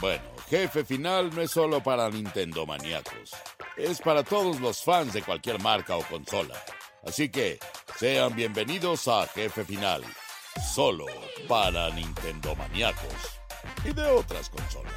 Bueno, Jefe Final no es solo para Nintendo maníacos, es para todos los fans de cualquier marca o consola. Así que sean bienvenidos a Jefe Final, solo para Nintendo maníacos y de otras consolas.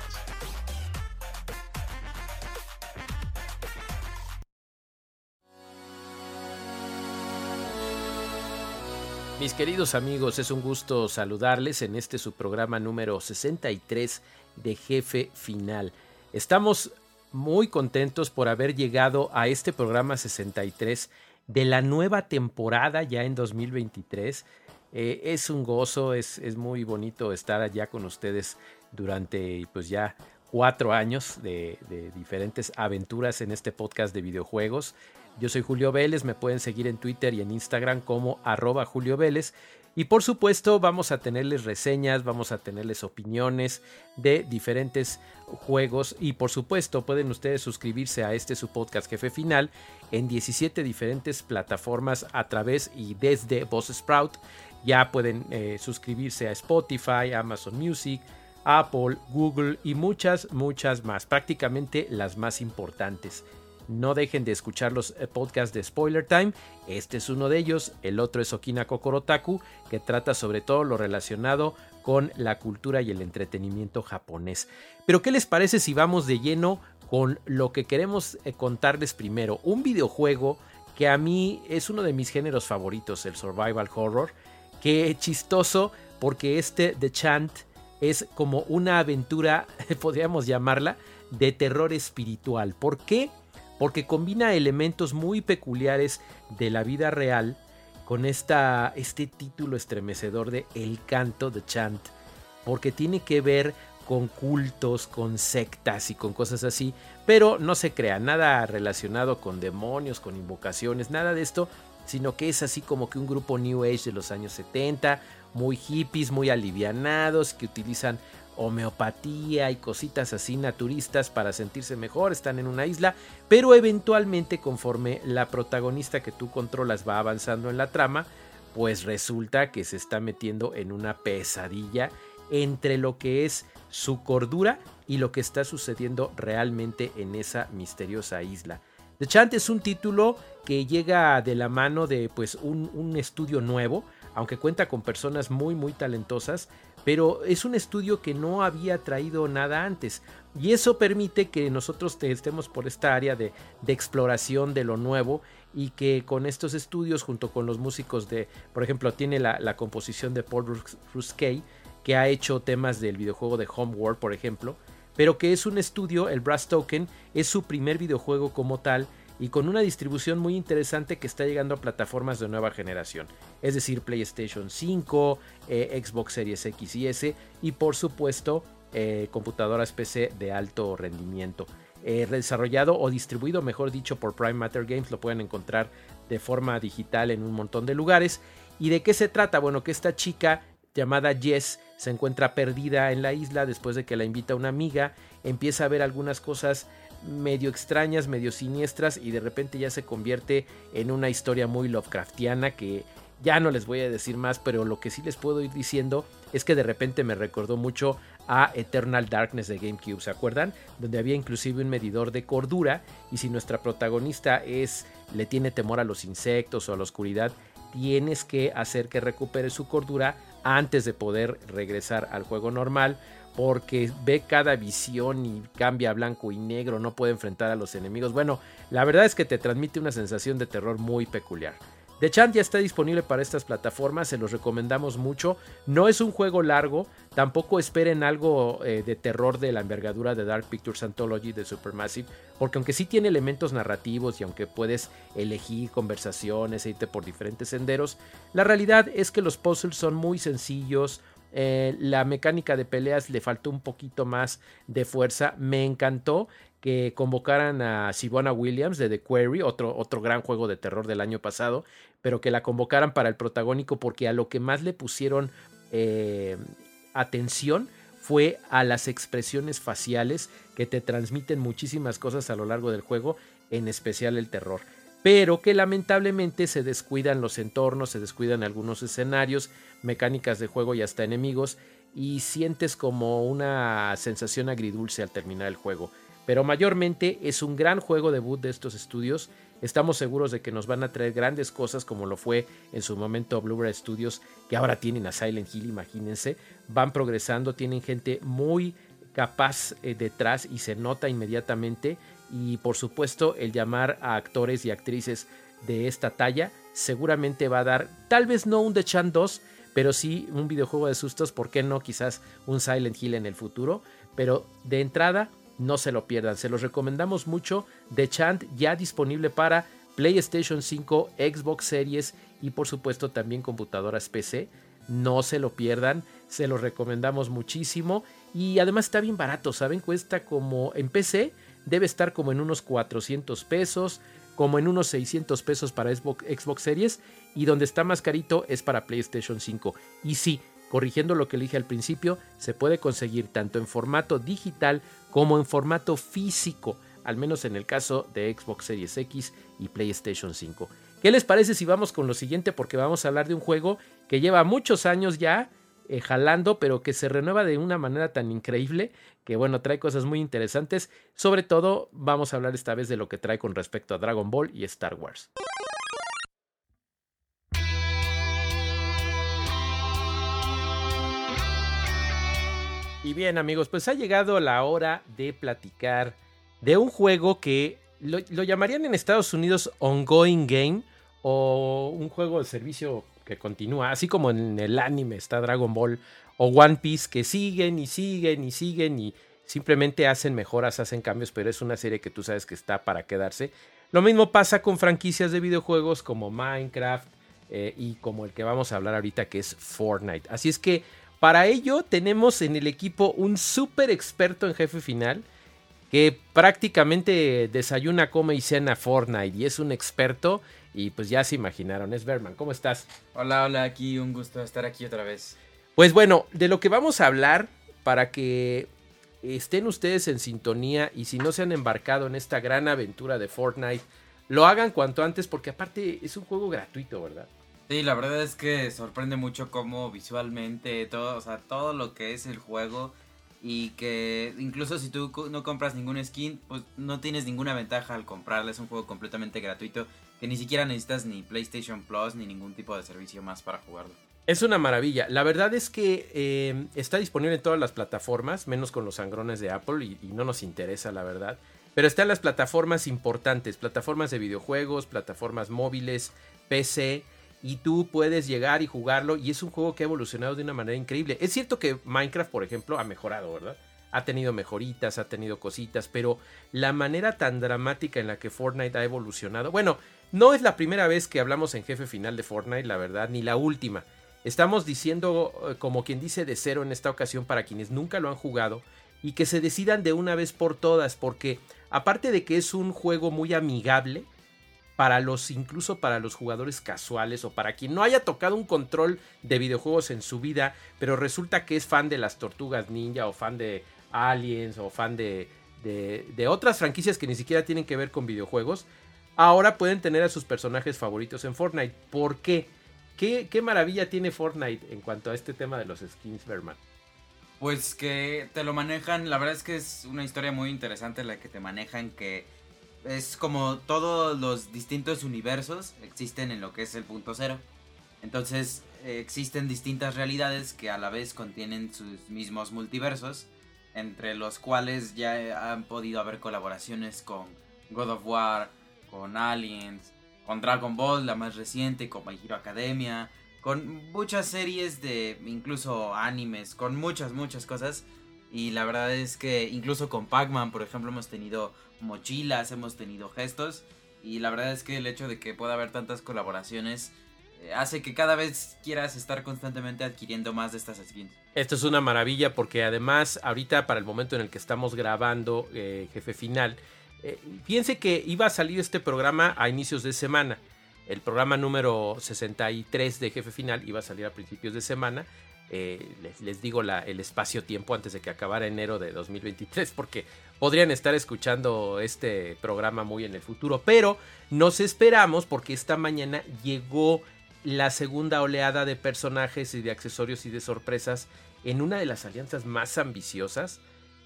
Mis queridos amigos, es un gusto saludarles en este su programa número 63 de Jefe Final. Estamos muy contentos por haber llegado a este programa 63 de la nueva temporada ya en 2023. Eh, es un gozo, es, es, muy bonito estar allá con ustedes durante pues ya cuatro años de, de diferentes aventuras en este podcast de videojuegos. Yo soy Julio Vélez, me pueden seguir en Twitter y en Instagram como arroba Julio Vélez. Y por supuesto vamos a tenerles reseñas, vamos a tenerles opiniones de diferentes juegos y por supuesto pueden ustedes suscribirse a este su podcast jefe final en 17 diferentes plataformas a través y desde Sprout Ya pueden eh, suscribirse a Spotify, Amazon Music, Apple, Google y muchas, muchas más, prácticamente las más importantes. No dejen de escuchar los eh, podcasts de Spoiler Time. Este es uno de ellos. El otro es Okina Kokorotaku, que trata sobre todo lo relacionado con la cultura y el entretenimiento japonés. Pero ¿qué les parece si vamos de lleno con lo que queremos eh, contarles primero? Un videojuego que a mí es uno de mis géneros favoritos, el survival horror. Qué chistoso porque este The Chant es como una aventura, podríamos llamarla, de terror espiritual. ¿Por qué? Porque combina elementos muy peculiares de la vida real con esta, este título estremecedor de El canto de Chant, porque tiene que ver con cultos, con sectas y con cosas así, pero no se crea nada relacionado con demonios, con invocaciones, nada de esto, sino que es así como que un grupo New Age de los años 70, muy hippies, muy alivianados, que utilizan homeopatía y cositas así naturistas para sentirse mejor, están en una isla, pero eventualmente conforme la protagonista que tú controlas va avanzando en la trama, pues resulta que se está metiendo en una pesadilla entre lo que es su cordura y lo que está sucediendo realmente en esa misteriosa isla. The Chant es un título que llega de la mano de pues un, un estudio nuevo, aunque cuenta con personas muy muy talentosas, pero es un estudio que no había traído nada antes. Y eso permite que nosotros estemos por esta área de, exploración de lo nuevo y que con estos estudios, junto con los músicos de, por ejemplo, tiene la, composición de Paul Ruskay, que ha hecho temas del videojuego de Homeworld, por ejemplo, pero que es un estudio, el Brass Token, es su primer videojuego como tal y con una distribución muy interesante que está llegando a plataformas de nueva generación, es decir, PlayStation 5, eh, Xbox Series X y S y por supuesto eh, computadoras PC de alto rendimiento. Eh, desarrollado o distribuido, mejor dicho, por Prime Matter Games, lo pueden encontrar de forma digital en un montón de lugares. ¿Y de qué se trata? Bueno, que esta chica llamada Jess se encuentra perdida en la isla después de que la invita una amiga, empieza a ver algunas cosas medio extrañas, medio siniestras y de repente ya se convierte en una historia muy Lovecraftiana que ya no les voy a decir más, pero lo que sí les puedo ir diciendo es que de repente me recordó mucho a Eternal Darkness de GameCube, ¿se acuerdan? Donde había inclusive un medidor de cordura y si nuestra protagonista es le tiene temor a los insectos o a la oscuridad, tienes que hacer que recupere su cordura antes de poder regresar al juego normal porque ve cada visión y cambia a blanco y negro, no puede enfrentar a los enemigos. Bueno, la verdad es que te transmite una sensación de terror muy peculiar. The Chant ya está disponible para estas plataformas, se los recomendamos mucho. No es un juego largo, tampoco esperen algo eh, de terror de la envergadura de Dark Pictures Anthology de Supermassive, porque aunque sí tiene elementos narrativos y aunque puedes elegir conversaciones e irte por diferentes senderos, la realidad es que los puzzles son muy sencillos, eh, la mecánica de peleas le faltó un poquito más de fuerza. Me encantó que convocaran a Sibona Williams de The Quarry, otro, otro gran juego de terror del año pasado, pero que la convocaran para el protagónico porque a lo que más le pusieron eh, atención fue a las expresiones faciales que te transmiten muchísimas cosas a lo largo del juego, en especial el terror. Pero que lamentablemente se descuidan los entornos, se descuidan algunos escenarios, mecánicas de juego y hasta enemigos, y sientes como una sensación agridulce al terminar el juego. Pero mayormente es un gran juego debut de estos estudios. Estamos seguros de que nos van a traer grandes cosas como lo fue en su momento Blu-ray Studios, que ahora tienen a Silent Hill, imagínense. Van progresando, tienen gente muy capaz eh, detrás y se nota inmediatamente. Y por supuesto el llamar a actores y actrices de esta talla seguramente va a dar tal vez no un The Chan 2, pero sí un videojuego de sustos, ¿por qué no? Quizás un Silent Hill en el futuro, pero de entrada no se lo pierdan, se los recomendamos mucho. The Chant ya disponible para PlayStation 5, Xbox Series y por supuesto también computadoras PC. No se lo pierdan, se los recomendamos muchísimo y además está bien barato, ¿saben? Cuesta como en PC, debe estar como en unos 400 pesos, como en unos 600 pesos para Xbox, Series y donde está más carito es para PlayStation 5. Y sí, corrigiendo lo que le dije al principio, se puede conseguir tanto en formato digital como en formato físico, al menos en el caso de Xbox Series X y PlayStation 5. ¿Qué les parece si vamos con lo siguiente? Porque vamos a hablar de un juego que lleva muchos años ya eh, jalando, pero que se renueva de una manera tan increíble que bueno, trae cosas muy interesantes. Sobre todo vamos a hablar esta vez de lo que trae con respecto a Dragon Ball y Star Wars. Y bien amigos, pues ha llegado la hora de platicar de un juego que lo, llamarían en Estados Unidos ongoing game o un juego de servicio que continúa, así como en el anime está Dragon Ball o One Piece que siguen y siguen y siguen y simplemente hacen mejoras, hacen cambios, pero es una serie que tú sabes que está para quedarse. Lo mismo pasa con franquicias de videojuegos como Minecraft eh, y como el que vamos a hablar ahorita que es Fortnite. Así es que para ello tenemos en el equipo un súper experto en jefe final que prácticamente desayuna, come y cena Fortnite y es un experto y pues ya se imaginaron, es Berman, ¿cómo estás? Hola, hola, aquí un gusto estar aquí otra vez. Pues bueno, de lo que vamos a hablar para que estén ustedes en sintonía y si no se han embarcado en esta gran aventura de Fortnite, lo hagan cuanto antes porque aparte es un juego gratuito, ¿verdad? Sí, la verdad es que sorprende mucho cómo visualmente todo, o sea, todo lo que es el juego y que incluso si tú no compras ningún skin, pues no tienes ninguna ventaja al comprarle, es un juego completamente gratuito que ni siquiera necesitas ni PlayStation Plus ni ningún tipo de servicio más para jugarlo. Es una maravilla. La verdad es que eh, está disponible en todas las plataformas, menos con los sangrones de Apple y, y no nos interesa, la verdad. Pero está en las plataformas importantes, plataformas de videojuegos, plataformas móviles, PC y tú puedes llegar y jugarlo y es un juego que ha evolucionado de una manera increíble. Es cierto que Minecraft, por ejemplo, ha mejorado, ¿verdad? Ha tenido mejoritas, ha tenido cositas, pero la manera tan dramática en la que Fortnite ha evolucionado, bueno, no es la primera vez que hablamos en jefe final de Fortnite, la verdad, ni la última. Estamos diciendo, eh, como quien dice, de cero en esta ocasión para quienes nunca lo han jugado y que se decidan de una vez por todas, porque aparte de que es un juego muy amigable, para los incluso para los jugadores casuales o para quien no haya tocado un control de videojuegos en su vida, pero resulta que es fan de las Tortugas Ninja o fan de Aliens o fan de, de, otras franquicias que ni siquiera tienen que ver con videojuegos, ahora pueden tener a sus personajes favoritos en Fortnite. ¿Por qué? ¿Qué, maravilla tiene Fortnite en cuanto a este tema de los skins, Berman? Pues que te lo manejan, la verdad es que es una historia muy interesante la que te manejan que es como todos los distintos universos existen en lo que es el punto cero. Entonces existen distintas realidades que a la vez contienen sus mismos multiversos, entre los cuales ya han podido haber colaboraciones con God of War, con Aliens, con Dragon Ball, la más reciente, con My Hero Academia, con muchas series de incluso animes, con muchas, muchas cosas. Y la verdad es que incluso con Pac-Man, por ejemplo, hemos tenido mochilas, hemos tenido gestos. Y la verdad es que el hecho de que pueda haber tantas colaboraciones eh, hace que cada vez quieras estar constantemente adquiriendo más de estas skins. Esto es una maravilla porque además ahorita para el momento en el que estamos grabando eh, Jefe Final, eh, piense que iba a salir este programa a inicios de semana. El programa número 63 de Jefe Final iba a salir a principios de semana eh, les, digo el espacio-tiempo antes de que acabara enero de 2023, porque podrían estar escuchando este programa muy en el futuro, pero nos esperamos porque esta mañana llegó la segunda oleada de personajes y de accesorios y de sorpresas en una de las alianzas más ambiciosas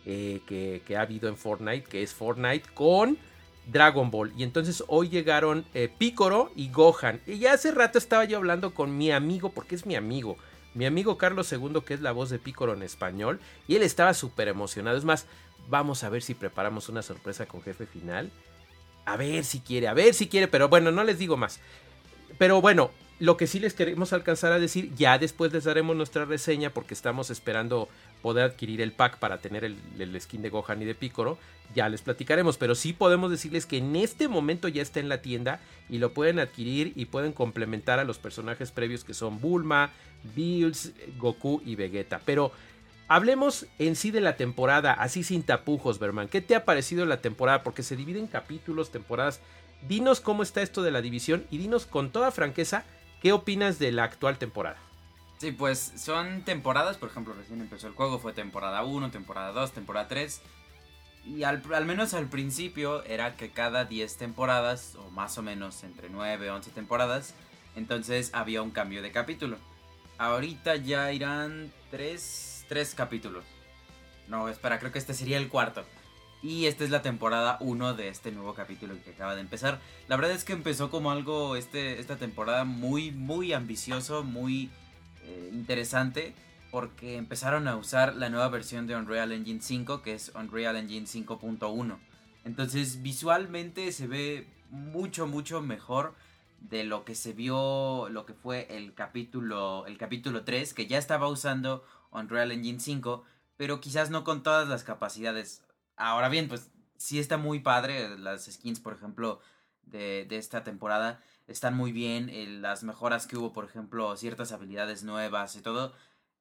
eh, que, ha habido en Fortnite, que es Fortnite con Dragon Ball. Y entonces hoy llegaron eh, Picoro y Gohan. Y ya hace rato estaba yo hablando con mi amigo, porque es mi amigo, mi amigo Carlos II, que es la voz de Pícoro en español, y él estaba súper emocionado. Es más, vamos a ver si preparamos una sorpresa con jefe final. A ver si quiere, a ver si quiere, pero bueno, no les digo más. Pero bueno, lo que sí les queremos alcanzar a decir, ya después les daremos nuestra reseña porque estamos esperando poder adquirir el pack para tener el, skin de Gohan y de Picoro. Ya les platicaremos, pero sí podemos decirles que en este momento ya está en la tienda y lo pueden adquirir y pueden complementar a los personajes previos que son Bulma, Bills, Goku y Vegeta. Pero hablemos en sí de la temporada, así sin tapujos, Berman. ¿Qué te ha parecido la temporada? Porque se divide en capítulos, temporadas. Dinos cómo está esto de la división y dinos con toda franqueza ¿Qué opinas de la actual temporada? Sí, pues son temporadas, por ejemplo, recién empezó el juego, fue temporada 1, temporada 2, temporada 3. Y al, menos al principio era que cada 10 temporadas, o más o menos entre 9 y 11 temporadas, entonces había un cambio de capítulo. Ahorita ya irán 3, 3 capítulos. No, espera, creo que este sería el cuarto. Y esta es la temporada 1 de este nuevo capítulo que acaba de empezar. La verdad es que empezó como algo este, esta temporada muy, muy ambicioso, muy eh, interesante. Porque empezaron a usar la nueva versión de Unreal Engine 5, que es Unreal Engine 5.1. Entonces visualmente se ve mucho, mucho mejor de lo que se vio, lo que fue el capítulo, el capítulo 3, que ya estaba usando Unreal Engine 5, pero quizás no con todas las capacidades. Ahora bien, pues sí está muy padre. Las skins, por ejemplo, de, de esta temporada están muy bien. las mejoras que hubo, por ejemplo, ciertas habilidades nuevas y todo.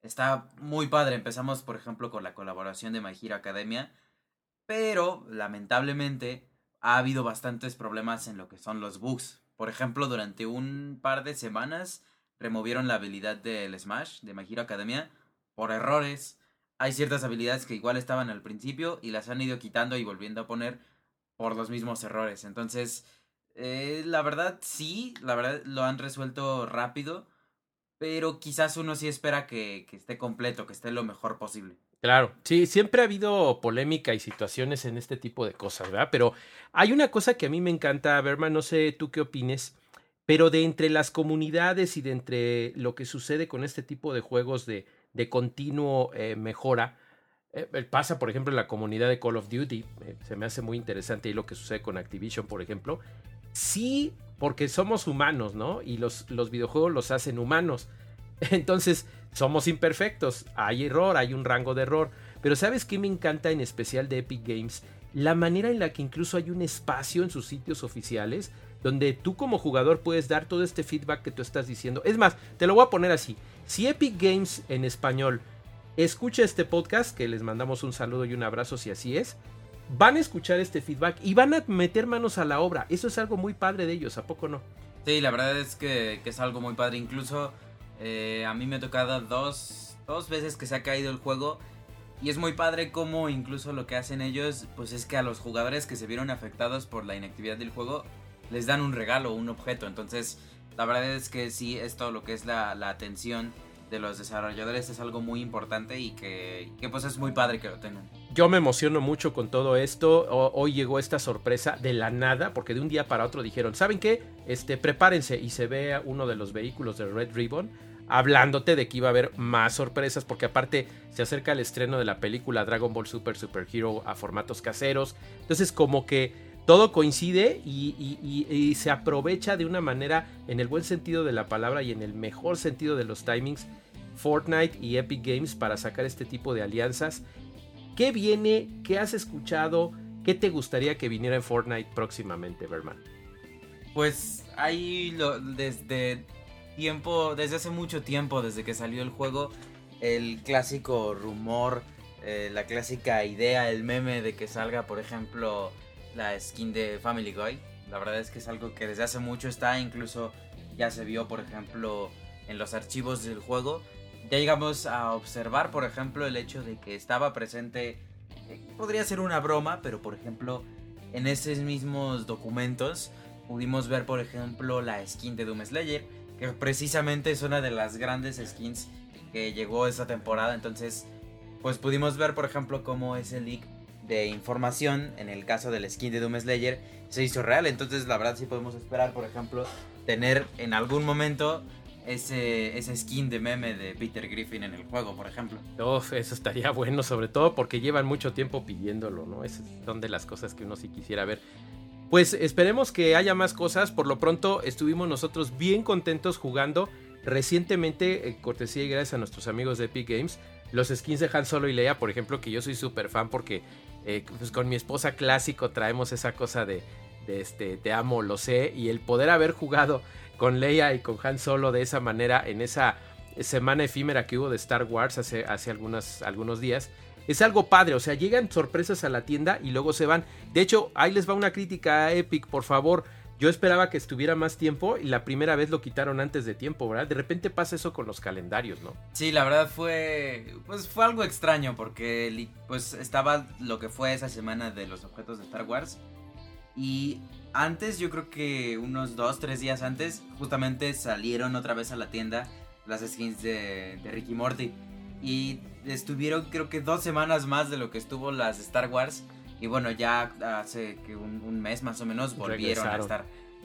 Está muy padre. Empezamos, por ejemplo, con la colaboración de My Hero Academia. Pero, lamentablemente, ha habido bastantes problemas en lo que son los bugs. Por ejemplo, durante un par de semanas removieron la habilidad del Smash de My Hero Academia por errores hay ciertas habilidades que igual estaban al principio y las han ido quitando y volviendo a poner por los mismos errores. Entonces, eh, la verdad sí, la verdad lo han resuelto rápido, pero quizás uno sí espera que, que esté completo, que esté lo mejor posible. Claro, sí, siempre ha habido polémica y situaciones en este tipo de cosas, ¿verdad? Pero hay una cosa que a mí me encanta, Berman, no sé tú qué opines, pero de entre las comunidades y de entre lo que sucede con este tipo de juegos de, de continuo eh, mejora. Eh, pasa, por ejemplo, en la comunidad de Call of Duty. Eh, se me hace muy interesante ahí lo que sucede con Activision, por ejemplo. Sí, porque somos humanos, ¿no? Y los, los videojuegos los hacen humanos. Entonces, somos imperfectos. Hay error, hay un rango de error. Pero ¿sabes qué me encanta en especial de Epic Games? La manera en la que incluso hay un espacio en sus sitios oficiales donde tú como jugador puedes dar todo este feedback que tú estás diciendo. Es más, te lo voy a poner así. Si Epic Games en español escucha este podcast, que les mandamos un saludo y un abrazo si así es, van a escuchar este feedback y van a meter manos a la obra. Eso es algo muy padre de ellos, ¿a poco no? Sí, la verdad es que, es algo muy padre. Incluso eh, a mí me ha tocado dos, dos veces que se ha caído el juego. Y es muy padre como incluso lo que hacen ellos, pues es que a los jugadores que se vieron afectados por la inactividad del juego, les dan un regalo, un objeto. Entonces, la verdad es que sí, esto lo que es la, atención de los desarrolladores es algo muy importante y que, pues es muy padre que lo tengan. Yo me emociono mucho con todo esto. hoy llegó esta sorpresa de la nada, porque de un día para otro dijeron, ¿saben qué? Este, prepárense y se ve uno de los vehículos de Red Ribbon hablándote de que iba a haber más sorpresas, porque aparte se acerca el estreno de la película Dragon Ball Super Super Hero a formatos caseros. Entonces como que todo coincide y, se aprovecha de una manera, en el buen sentido de la palabra y en el mejor sentido de los timings, Fortnite y Epic Games para sacar este tipo de alianzas. ¿Qué viene? ¿Qué has escuchado? ¿Qué te gustaría que viniera en Fortnite próximamente, Berman? Pues hay desde tiempo, desde hace mucho tiempo, desde que salió el juego, el clásico rumor, eh, la clásica idea, el meme de que salga, por ejemplo, la skin de Family Guy. La verdad es que es algo que desde hace mucho está, incluso ya se vio, por ejemplo, en los archivos del juego. ya llegamos a observar, por ejemplo, el hecho de que estaba presente, eh, podría ser una broma, pero por ejemplo, en esos mismos documentos pudimos ver, por ejemplo, la skin de Doom Slayer, que precisamente es una de las grandes skins que llegó esta temporada, entonces, pues pudimos ver, por ejemplo, cómo ese leak de información, en el caso del skin de Doom Slayer, se hizo real, entonces la verdad sí podemos esperar, por ejemplo, tener en algún momento ese, ese skin de meme de Peter Griffin en el juego, por ejemplo. Uf, eso estaría bueno, sobre todo porque llevan mucho tiempo pidiéndolo, ¿no? Esas son de las cosas que uno sí quisiera ver. Pues esperemos que haya más cosas. Por lo pronto estuvimos nosotros bien contentos jugando recientemente, eh, cortesía y gracias a nuestros amigos de Epic Games, los skins de Han Solo y Leia, por ejemplo, que yo soy súper fan porque eh, pues con mi esposa clásico traemos esa cosa de, este, te amo, lo sé, y el poder haber jugado con Leia y con Han Solo de esa manera en esa semana efímera que hubo de Star Wars hace, hace algunos días. Es algo padre, o sea, llegan sorpresas a la tienda y luego se van. De hecho, ahí les va una crítica a Epic, por favor. Yo esperaba que estuviera más tiempo y la primera vez lo quitaron antes de tiempo, ¿verdad? De repente pasa eso con los calendarios, ¿no? Sí, la verdad fue pues fue algo extraño porque pues estaba lo que fue esa semana de los objetos de Star Wars y antes, yo creo que unos dos, tres días antes, justamente salieron otra vez a la tienda las skins de, Ricky Morty. Y estuvieron creo que dos semanas más de lo que estuvo las Star Wars. Y bueno, ya hace que un, mes más o menos volvieron a estar.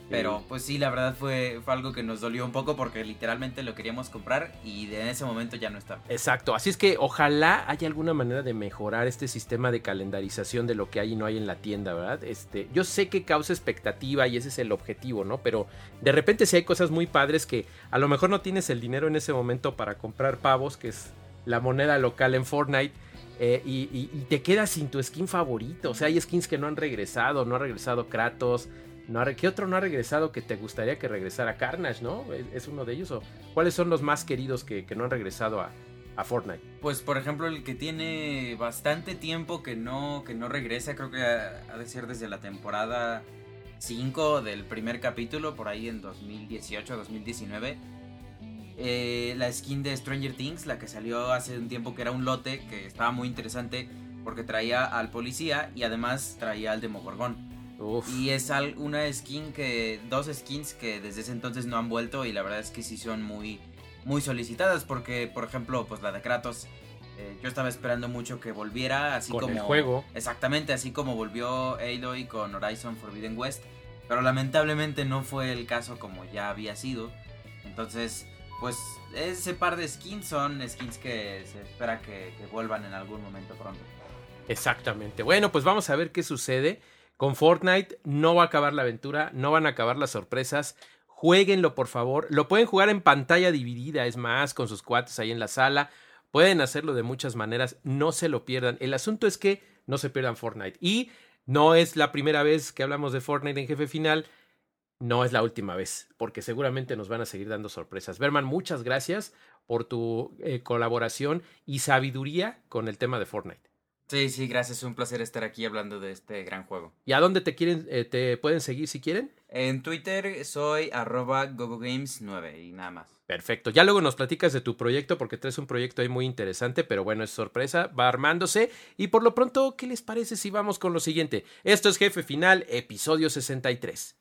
Pero pues sí, la verdad fue, fue algo que nos dolió un poco porque literalmente lo queríamos comprar y en ese momento ya no está. Exacto, así es que ojalá haya alguna manera de mejorar este sistema de calendarización de lo que hay y no hay en la tienda, ¿verdad? Este, yo sé que causa expectativa y ese es el objetivo, ¿no? Pero de repente si hay cosas muy padres que a lo mejor no tienes el dinero en ese momento para comprar pavos, que es la moneda local en Fortnite. Eh, y, te quedas sin tu skin favorito. O sea, hay skins que no han regresado. No ha regresado Kratos. ¿Qué otro no ha regresado que te gustaría que regresara? Carnage, ¿no? ¿Es, uno de ellos? ¿O cuáles son los más queridos que, no han regresado a, Fortnite? Pues por ejemplo el que tiene bastante tiempo que no, que no regresa, creo que ha, de ser desde la temporada 5 del primer capítulo, por ahí en 2018-2019. Eh, la skin de Stranger Things, la que salió hace un tiempo que era un lote que estaba muy interesante porque traía al policía y además traía al Demogorgón. Y es una skin que. Dos skins que desde ese entonces no han vuelto. Y la verdad es que sí son muy. Muy solicitadas. Porque, por ejemplo, pues la de Kratos. Eh, yo estaba esperando mucho que volviera. Así con como. El juego. Exactamente, así como volvió Aloy con Horizon Forbidden West. Pero lamentablemente no fue el caso como ya había sido. Entonces, pues ese par de skins son skins que se espera que vuelvan en algún momento pronto. Exactamente. Bueno, pues vamos a ver qué sucede. Con Fortnite no va a acabar la aventura, no van a acabar las sorpresas. Jueguenlo, por favor. Lo pueden jugar en pantalla dividida, es más, con sus cuates ahí en la sala. Pueden hacerlo de muchas maneras, no se lo pierdan. El asunto es que no se pierdan Fortnite. Y no es la primera vez que hablamos de Fortnite en jefe final. No es la última vez, porque seguramente nos van a seguir dando sorpresas. Berman, muchas gracias por tu eh, colaboración y sabiduría con el tema de Fortnite. Sí, sí, gracias. Un placer estar aquí hablando de este gran juego. ¿Y a dónde te quieren, eh, te pueden seguir si quieren? En Twitter soy arroba gogogames9 y nada más. Perfecto. Ya luego nos platicas de tu proyecto porque traes un proyecto ahí muy interesante, pero bueno, es sorpresa, va armándose. Y por lo pronto, ¿qué les parece si vamos con lo siguiente? Esto es Jefe Final, episodio 63.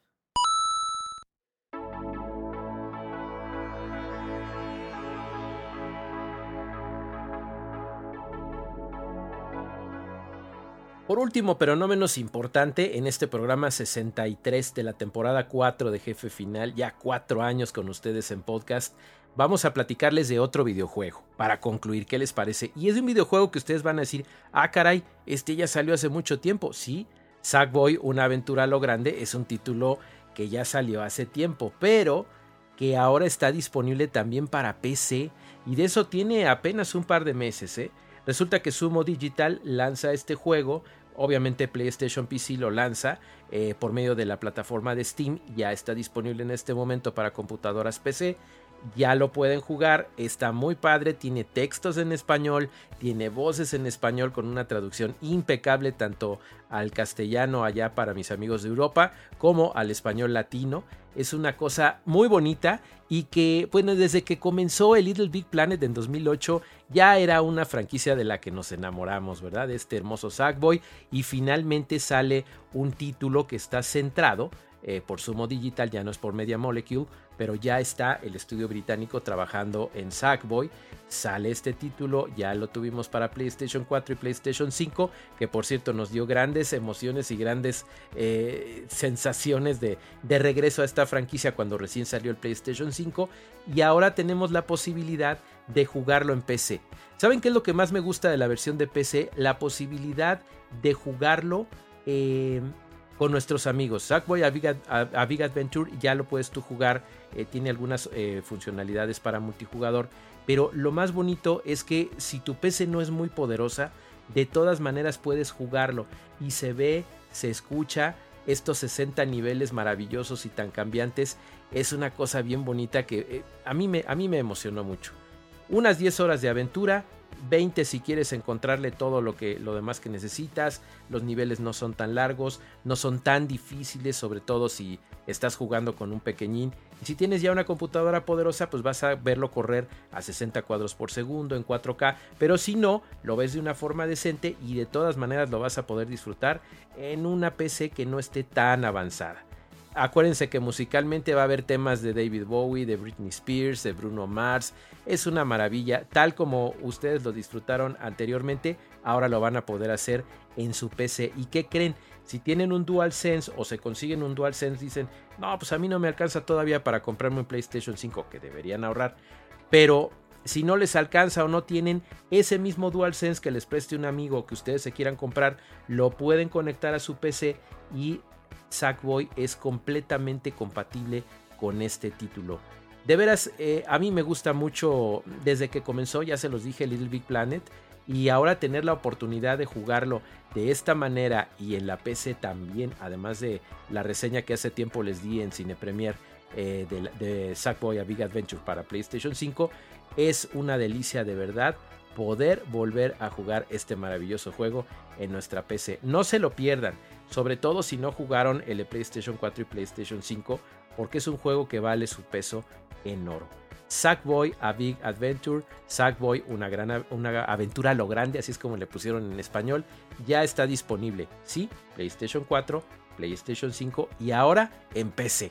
Por último, pero no menos importante, en este programa 63 de la temporada 4 de Jefe Final, ya cuatro años con ustedes en podcast, vamos a platicarles de otro videojuego. Para concluir, ¿qué les parece? Y es un videojuego que ustedes van a decir, ah caray, este ya salió hace mucho tiempo. Sí, Sackboy, una aventura a lo grande, es un título que ya salió hace tiempo, pero que ahora está disponible también para PC y de eso tiene apenas un par de meses. ¿eh? Resulta que Sumo Digital lanza este juego Obviamente PlayStation PC lo lanza eh, por medio de la plataforma de Steam, ya está disponible en este momento para computadoras PC ya lo pueden jugar, está muy padre, tiene textos en español, tiene voces en español con una traducción impecable tanto al castellano allá para mis amigos de Europa como al español latino. Es una cosa muy bonita y que, bueno, desde que comenzó el Little Big Planet en 2008 ya era una franquicia de la que nos enamoramos, ¿verdad? De este hermoso Sackboy y finalmente sale un título que está centrado eh, por Sumo Digital, ya no es por Media Molecule, pero ya está el estudio británico trabajando en Sackboy. Sale este título, ya lo tuvimos para PlayStation 4 y PlayStation 5, que por cierto nos dio grandes emociones y grandes eh, sensaciones de, de regreso a esta franquicia cuando recién salió el PlayStation 5. Y ahora tenemos la posibilidad de jugarlo en PC. ¿Saben qué es lo que más me gusta de la versión de PC? La posibilidad de jugarlo. Eh, con nuestros amigos. Sackboy a Big, Adventure ya lo puedes tú jugar, eh, tiene algunas eh, funcionalidades para multijugador, pero lo más bonito es que si tu PC no es muy poderosa, de todas maneras puedes jugarlo y se ve, se escucha estos 60 niveles maravillosos y tan cambiantes. Es una cosa bien bonita que eh, a, mí me, a mí me emocionó mucho. Unas 10 horas de aventura, 20 si quieres encontrarle todo lo que lo demás que necesitas. Los niveles no son tan largos, no son tan difíciles, sobre todo si estás jugando con un pequeñín. Y si tienes ya una computadora poderosa, pues vas a verlo correr a 60 cuadros por segundo en 4K. Pero si no, lo ves de una forma decente y de todas maneras lo vas a poder disfrutar en una PC que no esté tan avanzada. Acuérdense que musicalmente va a haber temas de David Bowie, de Britney Spears, de Bruno Mars. Es una maravilla. Tal como ustedes lo disfrutaron anteriormente, ahora lo van a poder hacer en su PC. ¿Y qué creen? Si tienen un DualSense o se consiguen un DualSense, dicen, no, pues a mí no me alcanza todavía para comprarme un PlayStation 5, que deberían ahorrar. Pero si no les alcanza o no tienen ese mismo DualSense que les preste un amigo que ustedes se quieran comprar, lo pueden conectar a su PC y Sackboy es completamente compatible con este título. De veras, eh, a mí me gusta mucho desde que comenzó, ya se los dije, Little Big Planet. Y ahora tener la oportunidad de jugarlo de esta manera y en la PC también, además de la reseña que hace tiempo les di en Cine Premier eh, de, de Sackboy a Big Adventure para PlayStation 5, es una delicia de verdad poder volver a jugar este maravilloso juego en nuestra PC. No se lo pierdan sobre todo si no jugaron el de PlayStation 4 y PlayStation 5, porque es un juego que vale su peso en oro. Sackboy A Big Adventure, Sackboy una gran una aventura lo grande, así es como le pusieron en español, ya está disponible, sí, PlayStation 4, PlayStation 5 y ahora en PC.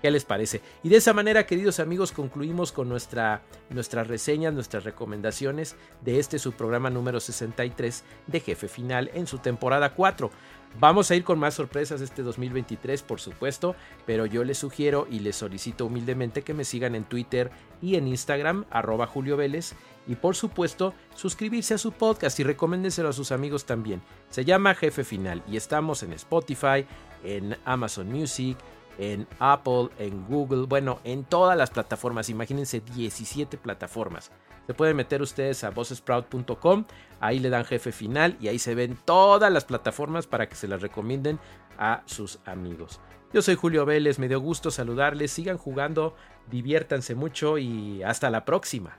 ¿Qué les parece? Y de esa manera, queridos amigos, concluimos con nuestra, nuestras reseñas, nuestras recomendaciones de este su programa número 63 de Jefe Final en su temporada 4. Vamos a ir con más sorpresas este 2023, por supuesto, pero yo les sugiero y les solicito humildemente que me sigan en Twitter y en Instagram, arroba Julio Vélez, y por supuesto suscribirse a su podcast y recomiéndenselo a sus amigos también. Se llama Jefe Final y estamos en Spotify, en Amazon Music, en Apple, en Google, bueno, en todas las plataformas. Imagínense 17 plataformas. Se pueden meter ustedes a voicesprout.com, ahí le dan jefe final y ahí se ven todas las plataformas para que se las recomienden a sus amigos. Yo soy Julio Vélez, me dio gusto saludarles, sigan jugando, diviértanse mucho y hasta la próxima.